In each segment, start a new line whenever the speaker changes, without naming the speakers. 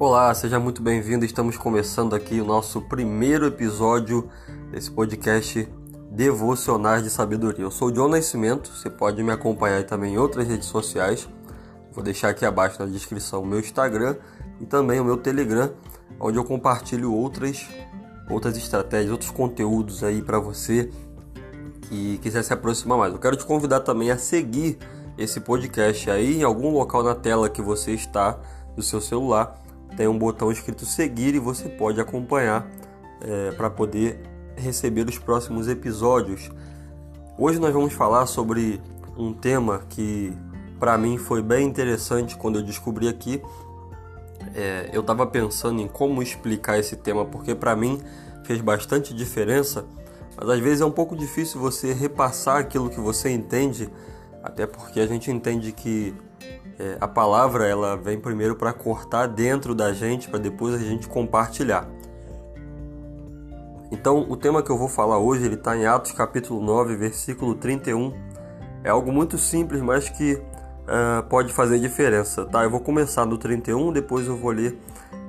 Olá, seja muito bem-vindo. Estamos começando aqui o nosso primeiro episódio desse podcast Devocionais de Sabedoria. Eu sou o John Nascimento, você pode me acompanhar também em outras redes sociais. Vou deixar aqui abaixo na descrição o meu Instagram e também o meu Telegram, onde eu compartilho outras outras estratégias, outros conteúdos aí para você que quiser se aproximar mais. Eu quero te convidar também a seguir esse podcast aí em algum local na tela que você está do seu celular. Tem um botão escrito seguir e você pode acompanhar é, para poder receber os próximos episódios. Hoje nós vamos falar sobre um tema que para mim foi bem interessante quando eu descobri aqui. É, eu estava pensando em como explicar esse tema porque para mim fez bastante diferença mas às vezes é um pouco difícil você repassar aquilo que você entende, até porque a gente entende que é, a palavra ela vem primeiro para cortar dentro da gente, para depois a gente compartilhar. Então, o tema que eu vou falar hoje, ele está em Atos capítulo 9, versículo 31. É algo muito simples, mas que uh, pode fazer diferença, tá? Eu vou começar no 31, depois eu vou ler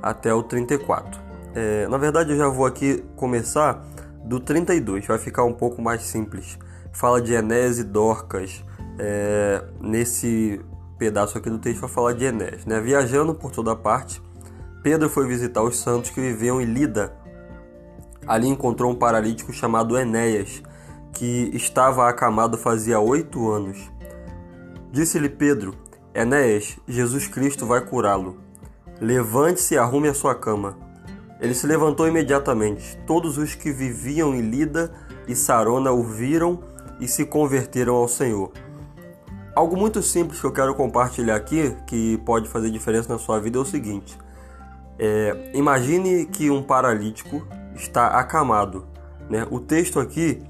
até o 34. É, na verdade, eu já vou aqui começar do 32, vai ficar um pouco mais simples. Fala de Enéas e Dorcas. É, nesse pedaço aqui do texto vai falar de Enéas. Né? Viajando por toda parte, Pedro foi visitar os santos que viviam em Lida. Ali encontrou um paralítico chamado Enéas, que estava acamado fazia oito anos. Disse-lhe Pedro: Enéas, Jesus Cristo vai curá-lo. Levante-se e arrume a sua cama. Ele se levantou imediatamente. Todos os que viviam em Lida e Sarona o viram e se converteram ao Senhor. Algo muito simples que eu quero compartilhar aqui, que pode fazer diferença na sua vida, é o seguinte: é, imagine que um paralítico está acamado. Né? O texto aqui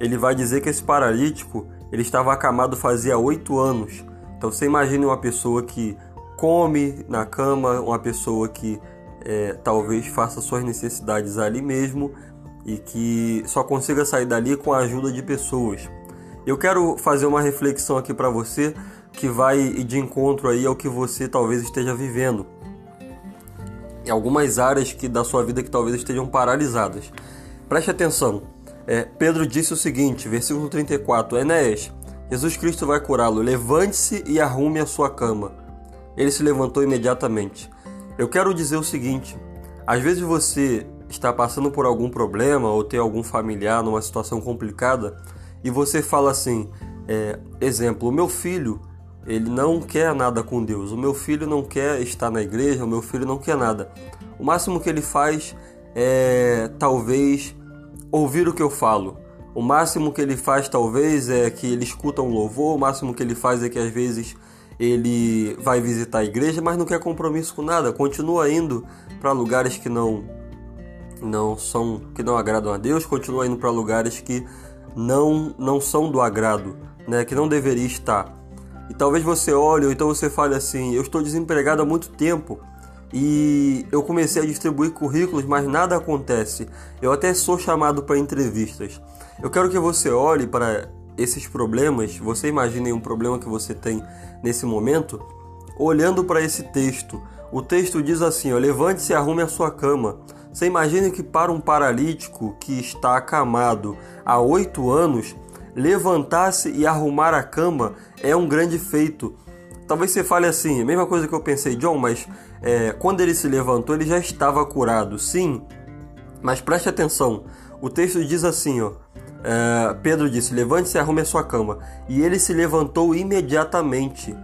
ele vai dizer que esse paralítico ele estava acamado fazia oito anos. Então você imagine uma pessoa que come na cama, uma pessoa que é, talvez faça suas necessidades ali mesmo e que só consiga sair dali com a ajuda de pessoas. Eu quero fazer uma reflexão aqui para você que vai de encontro aí ao que você talvez esteja vivendo. Em algumas áreas que da sua vida que talvez estejam paralisadas. Preste atenção. É, Pedro disse o seguinte, versículo 34, Enéas, Jesus Cristo vai curá-lo, levante-se e arrume a sua cama. Ele se levantou imediatamente. Eu quero dizer o seguinte: às vezes você está passando por algum problema ou tem algum familiar numa situação complicada e você fala assim, é, exemplo, o meu filho ele não quer nada com Deus, o meu filho não quer estar na igreja, o meu filho não quer nada. O máximo que ele faz é talvez ouvir o que eu falo. O máximo que ele faz talvez é que ele escuta um louvor, o máximo que ele faz é que às vezes ele vai visitar a igreja, mas não quer compromisso com nada, continua indo para lugares que não não são que não agradam a Deus, continua indo para lugares que não não são do agrado, né, que não deveria estar. E talvez você olhe ou então você fale assim: "Eu estou desempregado há muito tempo e eu comecei a distribuir currículos, mas nada acontece. Eu até sou chamado para entrevistas. Eu quero que você olhe para esses problemas, você imagine um problema que você tem nesse momento, olhando para esse texto. O texto diz assim: levante-se e arrume a sua cama. Você imagine que para um paralítico que está acamado há oito anos, levantar-se e arrumar a cama é um grande feito. Talvez você fale assim, a mesma coisa que eu pensei, John, mas é, quando ele se levantou, ele já estava curado. Sim, mas preste atenção. O texto diz assim, ó. Uh, Pedro disse: Levante-se e arrume a sua cama. E ele se levantou imediatamente.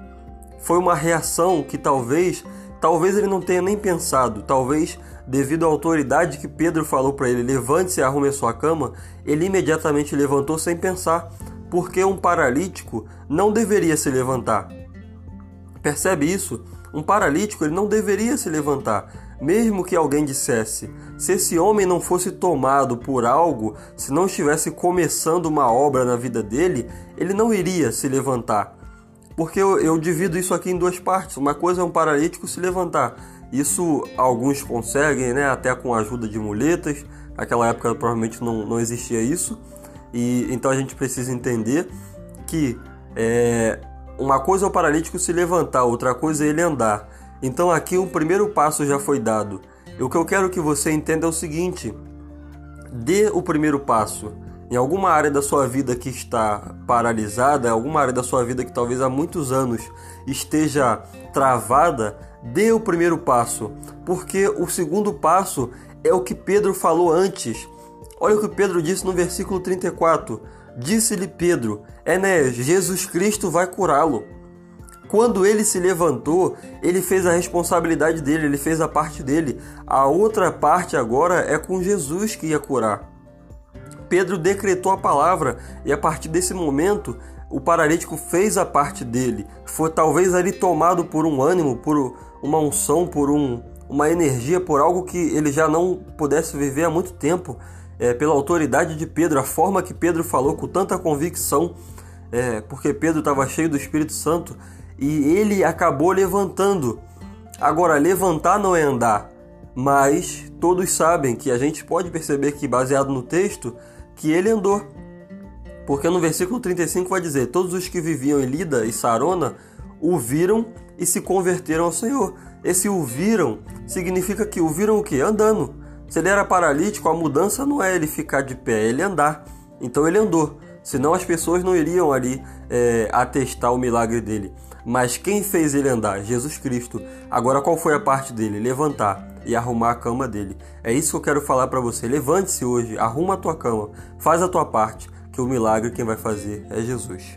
Foi uma reação que talvez, talvez ele não tenha nem pensado, talvez devido à autoridade que Pedro falou para ele: Levante-se e arrume a sua cama. Ele imediatamente levantou sem pensar, porque um paralítico não deveria se levantar. Percebe isso? Um paralítico ele não deveria se levantar mesmo que alguém dissesse: se esse homem não fosse tomado por algo, se não estivesse começando uma obra na vida dele, ele não iria se levantar. Porque eu, eu divido isso aqui em duas partes. Uma coisa é um paralítico se levantar. Isso alguns conseguem, né? Até com a ajuda de muletas. Naquela época provavelmente não, não existia isso. E então a gente precisa entender que é, uma coisa é o paralítico se levantar, outra coisa é ele andar. Então aqui um primeiro passo já foi dado. E o que eu quero que você entenda é o seguinte: dê o primeiro passo. Em alguma área da sua vida que está paralisada, alguma área da sua vida que talvez há muitos anos esteja travada, dê o primeiro passo, porque o segundo passo é o que Pedro falou antes. Olha o que Pedro disse no versículo 34. Disse-lhe Pedro: né, Jesus Cristo vai curá-lo. Quando ele se levantou, ele fez a responsabilidade dele, ele fez a parte dele. A outra parte agora é com Jesus que ia curar. Pedro decretou a palavra e a partir desse momento o paralítico fez a parte dele. Foi talvez ali tomado por um ânimo, por uma unção, por um, uma energia, por algo que ele já não pudesse viver há muito tempo. É, pela autoridade de Pedro, a forma que Pedro falou com tanta convicção, é, porque Pedro estava cheio do Espírito Santo e ele acabou levantando. Agora, levantar não é andar, mas todos sabem que a gente pode perceber que, baseado no texto, que ele andou. Porque no versículo 35 vai dizer: Todos os que viviam em Lida e Sarona o viram e se converteram ao Senhor. Esse o viram significa que o viram o quê? Andando. Se ele era paralítico, a mudança não é ele ficar de pé, é ele andar. Então ele andou. Senão as pessoas não iriam ali é, atestar o milagre dele. Mas quem fez ele andar? Jesus Cristo. Agora qual foi a parte dele? Levantar e arrumar a cama dele. É isso que eu quero falar para você. Levante-se hoje, arruma a tua cama, faz a tua parte, que o milagre quem vai fazer é Jesus.